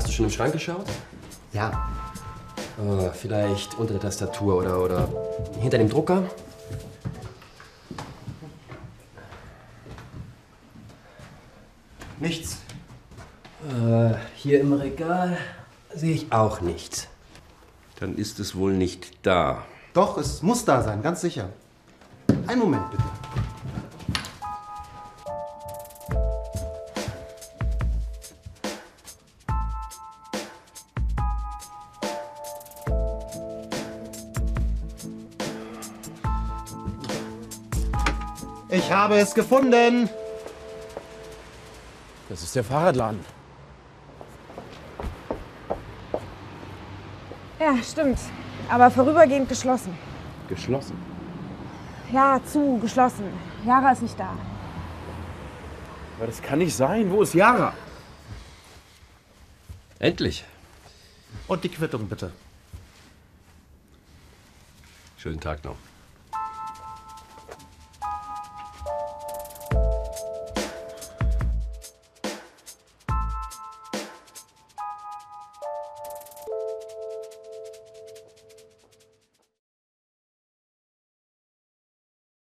schon im Schrank geschaut? Ja. Oh, vielleicht unter der Tastatur oder, oder hinter dem Drucker? Nichts. Äh, hier im Regal sehe ich auch nichts. Dann ist es wohl nicht da. Doch, es muss da sein, ganz sicher. Einen Moment bitte. Ich habe es gefunden. Das ist der Fahrradladen. Ja, stimmt. Aber vorübergehend geschlossen. Geschlossen. Ja, zu, geschlossen. Jara ist nicht da. Aber das kann nicht sein. Wo ist Yara? Endlich. Und die Quittung bitte. Schönen Tag noch.